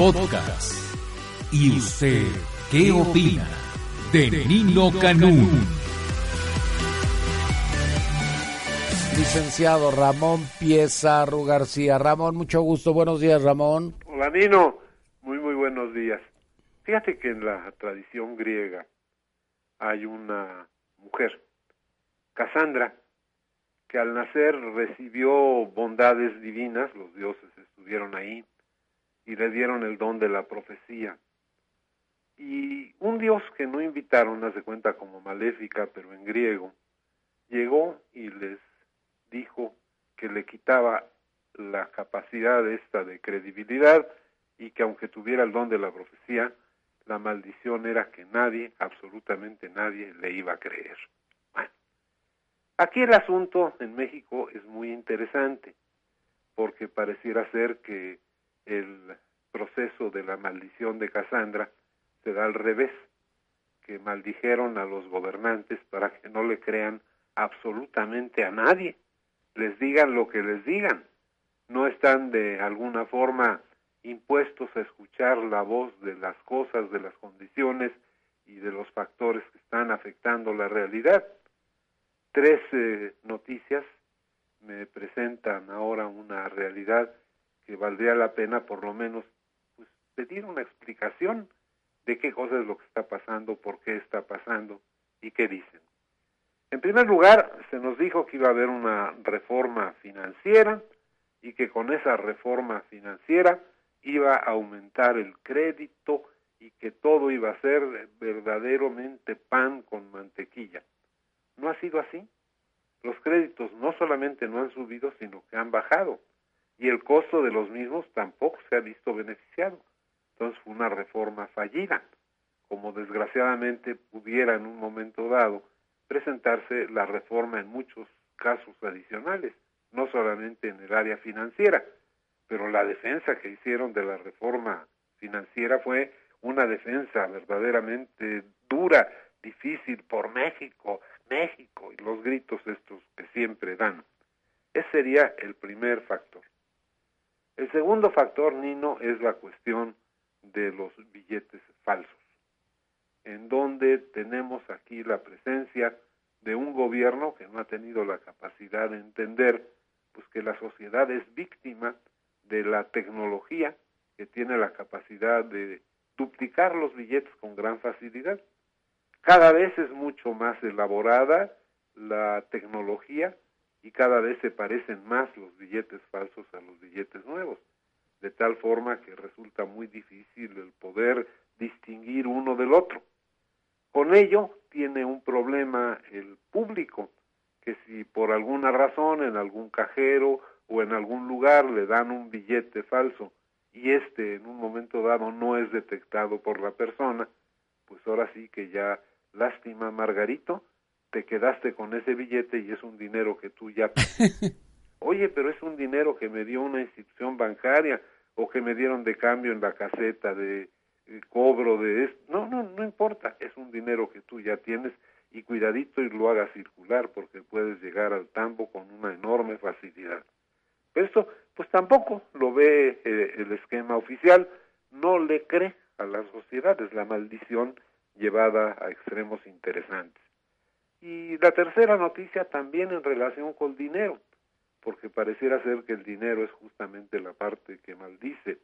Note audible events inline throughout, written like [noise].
Podcast. ¿Y usted qué opina de Nino Canún? Licenciado Ramón Piezarro García. Ramón, mucho gusto. Buenos días, Ramón. Hola, Nino. Muy, muy buenos días. Fíjate que en la tradición griega hay una mujer, Casandra, que al nacer recibió bondades divinas, los dioses estuvieron ahí y le dieron el don de la profecía. Y un dios que no invitaron, hace cuenta como maléfica, pero en griego, llegó y les dijo que le quitaba la capacidad esta de credibilidad y que aunque tuviera el don de la profecía, la maldición era que nadie, absolutamente nadie, le iba a creer. Bueno, aquí el asunto en México es muy interesante, porque pareciera ser que el proceso de la maldición de Casandra se da al revés, que maldijeron a los gobernantes para que no le crean absolutamente a nadie, les digan lo que les digan, no están de alguna forma impuestos a escuchar la voz de las cosas, de las condiciones y de los factores que están afectando la realidad. Tres eh, noticias. Me presentan ahora una realidad que valdría la pena por lo menos pues, pedir una explicación de qué cosa es lo que está pasando, por qué está pasando y qué dicen. En primer lugar, se nos dijo que iba a haber una reforma financiera y que con esa reforma financiera iba a aumentar el crédito y que todo iba a ser verdaderamente pan con mantequilla. No ha sido así. Los créditos no solamente no han subido, sino que han bajado. Y el costo de los mismos tampoco se ha visto beneficiado. Entonces fue una reforma fallida, como desgraciadamente pudiera en un momento dado presentarse la reforma en muchos casos adicionales, no solamente en el área financiera, pero la defensa que hicieron de la reforma financiera fue una defensa verdaderamente dura, difícil por México, México y los gritos estos que siempre dan. Ese sería el primer factor. El segundo factor, Nino, es la cuestión de los billetes falsos, en donde tenemos aquí la presencia de un gobierno que no ha tenido la capacidad de entender pues que la sociedad es víctima de la tecnología que tiene la capacidad de duplicar los billetes con gran facilidad. Cada vez es mucho más elaborada la tecnología y cada vez se parecen más los billetes falsos a los billetes nuevos, de tal forma que resulta muy difícil el poder distinguir uno del otro. Con ello tiene un problema el público, que si por alguna razón en algún cajero o en algún lugar le dan un billete falso y este en un momento dado no es detectado por la persona, pues ahora sí que ya lástima Margarito, te quedaste con ese billete y es un dinero que tú ya [laughs] Oye, pero es un dinero que me dio una institución bancaria o que me dieron de cambio en la caseta de, eh, cobro de esto. No, no, no importa, es un dinero que tú ya tienes y cuidadito y lo hagas circular porque puedes llegar al tambo con una enorme facilidad. Esto, pues tampoco lo ve eh, el esquema oficial, no le cree a las sociedades la maldición llevada a extremos interesantes. Y la tercera noticia también en relación con el dinero, porque pareciera ser que el dinero es justamente la parte que maldice.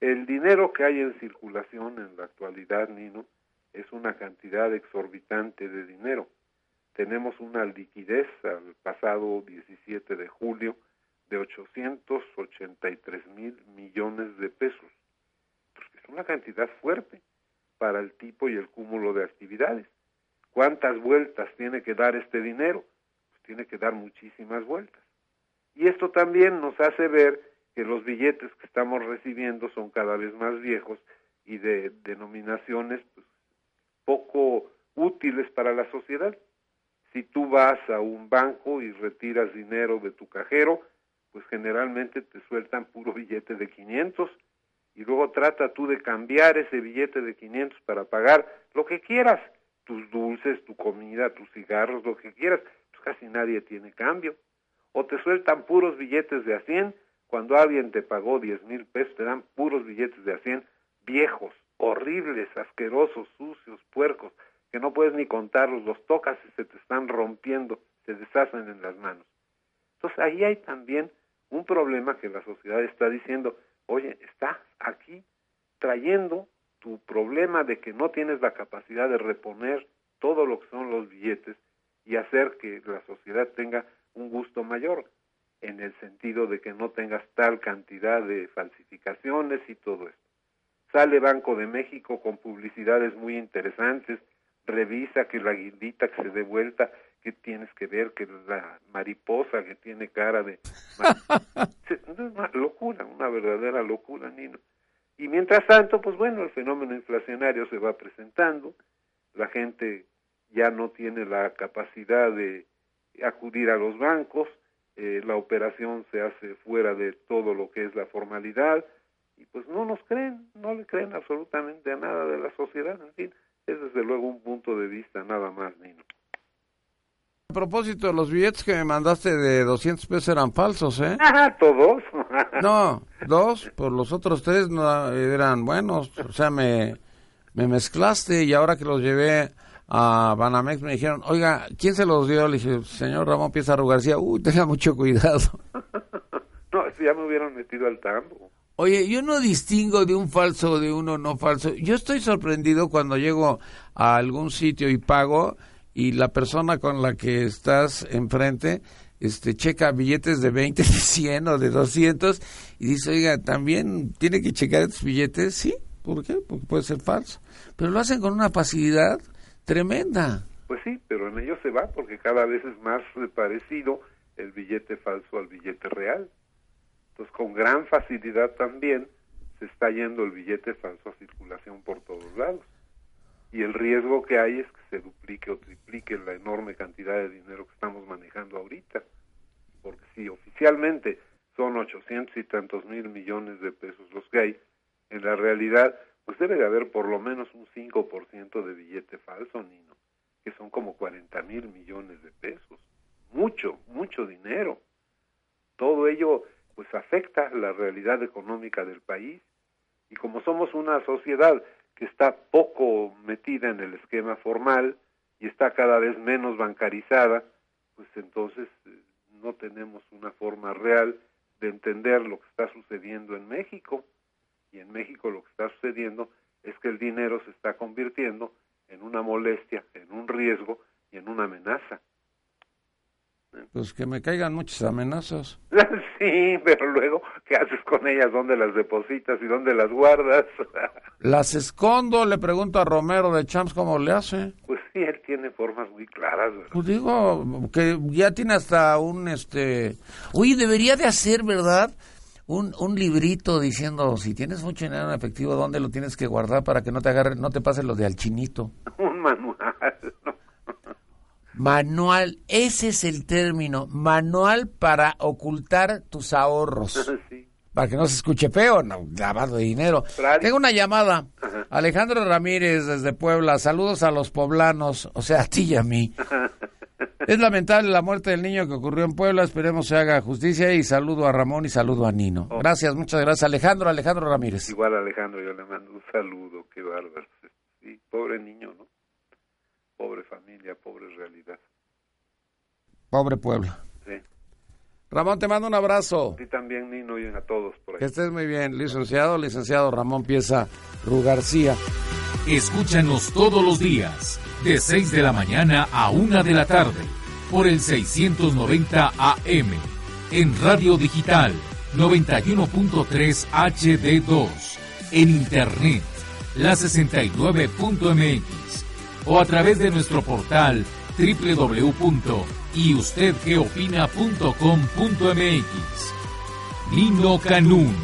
El dinero que hay en circulación en la actualidad, Nino, es una cantidad exorbitante de dinero. Tenemos una liquidez al pasado 17 de julio de 883 mil millones de pesos. es una cantidad fuerte para el tipo y el cúmulo de actividades. ¿Cuántas vueltas tiene que dar este dinero? Pues tiene que dar muchísimas vueltas. Y esto también nos hace ver que los billetes que estamos recibiendo son cada vez más viejos y de denominaciones pues, poco útiles para la sociedad. Si tú vas a un banco y retiras dinero de tu cajero, pues generalmente te sueltan puro billete de 500 y luego trata tú de cambiar ese billete de 500 para pagar lo que quieras, tus dulces, tu comida, tus cigarros, lo que quieras, pues casi nadie tiene cambio. O te sueltan puros billetes de a 100, cuando alguien te pagó 10 mil pesos, te dan puros billetes de a 100 viejos, horribles, asquerosos, sucios, puercos, que no puedes ni contarlos, los tocas y se te están rompiendo, se deshacen en las manos. Entonces ahí hay también un problema que la sociedad está diciendo, oye, estás aquí trayendo tu problema de que no tienes la capacidad de reponer todo lo que son los billetes y hacer que la sociedad tenga un gusto mayor, en el sentido de que no tengas tal cantidad de falsificaciones y todo esto. Sale Banco de México con publicidades muy interesantes, revisa que la guindita que se dé vuelta, que tienes que ver que la mariposa que tiene cara de... [laughs] una locura, una verdadera locura, Nino. Y mientras tanto, pues bueno, el fenómeno inflacionario se va presentando, la gente ya no tiene la capacidad de acudir a los bancos, eh, la operación se hace fuera de todo lo que es la formalidad, y pues no nos creen, no le creen absolutamente a nada de la sociedad, en fin, es desde luego un punto de vista nada más, Nino. A propósito, los billetes que me mandaste de 200 pesos eran falsos, ¿eh? Ajá, [laughs] todos. [laughs] no, dos, por los otros tres no eran buenos, o sea, me, me mezclaste y ahora que los llevé a Banamex me dijeron, oiga, ¿quién se los dio? Le dije, señor Ramón Pizarro García, uy, tenga mucho cuidado. [laughs] no, ya me hubieran metido al tambo. Oye, yo no distingo de un falso de uno no falso. Yo estoy sorprendido cuando llego a algún sitio y pago y la persona con la que estás enfrente este checa billetes de 20, [laughs] de 100 o de 200 y dice, oiga, también tiene que checar estos billetes. Sí, ¿por qué? Porque puede ser falso. Pero lo hacen con una facilidad tremenda. Pues sí, pero en ello se va porque cada vez es más parecido el billete falso al billete real. Entonces, con gran facilidad también se está yendo el billete falso a circulación por todos lados. Y el riesgo que hay es que se duplique o triplique la enorme cantidad de dinero que estamos manejando ahorita. Porque si oficialmente son 800 y tantos mil millones de pesos los que hay, en la realidad pues debe de haber por lo menos un 5% de billete falso, Nino, que son como 40 mil millones de pesos. Mucho, mucho dinero. Todo ello pues afecta la realidad económica del país y como somos una sociedad está poco metida en el esquema formal y está cada vez menos bancarizada, pues entonces eh, no tenemos una forma real de entender lo que está sucediendo en México y en México lo que está sucediendo es que el dinero se está convirtiendo en una molestia, en un riesgo y en una amenaza. Pues que me caigan muchas amenazas. [laughs] Sí, pero luego, ¿qué haces con ellas? ¿Dónde las depositas y dónde las guardas? [laughs] Las escondo, le pregunto a Romero de Champs cómo le hace. Pues sí, él tiene formas muy claras, ¿verdad? Pues digo, que ya tiene hasta un, este... Oye, debería de hacer, ¿verdad? un, un librito diciendo si tienes mucho dinero en efectivo, ¿dónde lo tienes que guardar para que no te agarre, no te pase lo de al chinito? [laughs] Un manual. Manual, ese es el término, manual para ocultar tus ahorros. [laughs] Para que no se escuche feo, no, lavado de dinero. Tengo una llamada. Alejandro Ramírez desde Puebla. Saludos a los poblanos, o sea, a ti y a mí. [laughs] Es lamentable la muerte del niño que ocurrió en Puebla. Esperemos se haga justicia y saludo a Ramón y saludo a Nino. Oh. Gracias, muchas gracias. Alejandro, Alejandro Ramírez. Igual Alejandro, yo le mando un saludo. Qué bárbaro. Sí, pobre niño, ¿no? Pobre familia, pobre realidad. Pobre Puebla. Sí. Ramón, te mando un abrazo. Y también, Nino, y a todos por ahí. Que estés muy bien, licenciado, licenciado Ramón Pieza Rugarcía. Escúchanos todos los días, de 6 de la mañana a 1 de la tarde, por el 690 AM, en Radio Digital 91.3 HD2, en Internet, la 69.mx, o a través de nuestro portal www.yustedqueopina.com.mx. Nino Canún.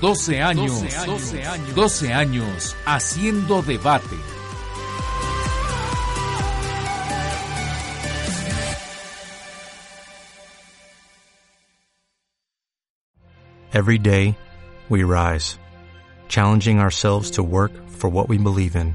12 años, 12 años, 12 años haciendo debate. Every day, we rise, challenging ourselves to work for what we believe in.